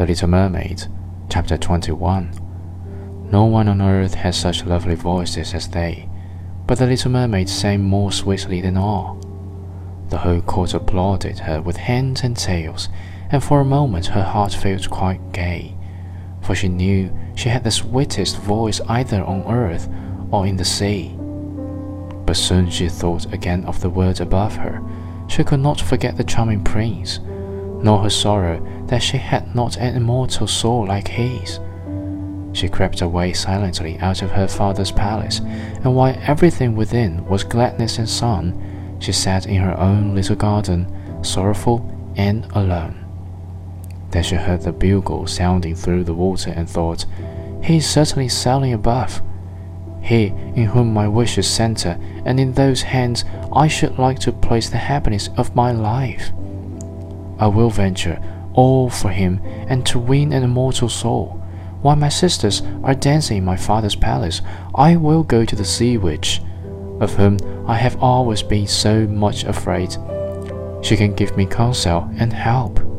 The Little Mermaid, Chapter 21. No one on earth has such lovely voices as they, but the little mermaid sang more sweetly than all. The whole court applauded her with hands and tails, and for a moment her heart felt quite gay, for she knew she had the sweetest voice either on earth or in the sea. But soon she thought again of the world above her. She could not forget the charming prince, nor her sorrow that she had not an immortal soul like his. She crept away silently out of her father's palace, and while everything within was gladness and sun, she sat in her own little garden, sorrowful and alone. Then she heard the bugle sounding through the water and thought, He is certainly sailing above. He in whom my wishes center, and in those hands I should like to place the happiness of my life. I will venture all for him and to win an immortal soul. While my sisters are dancing in my father's palace, I will go to the sea witch, of whom I have always been so much afraid. She can give me counsel and help.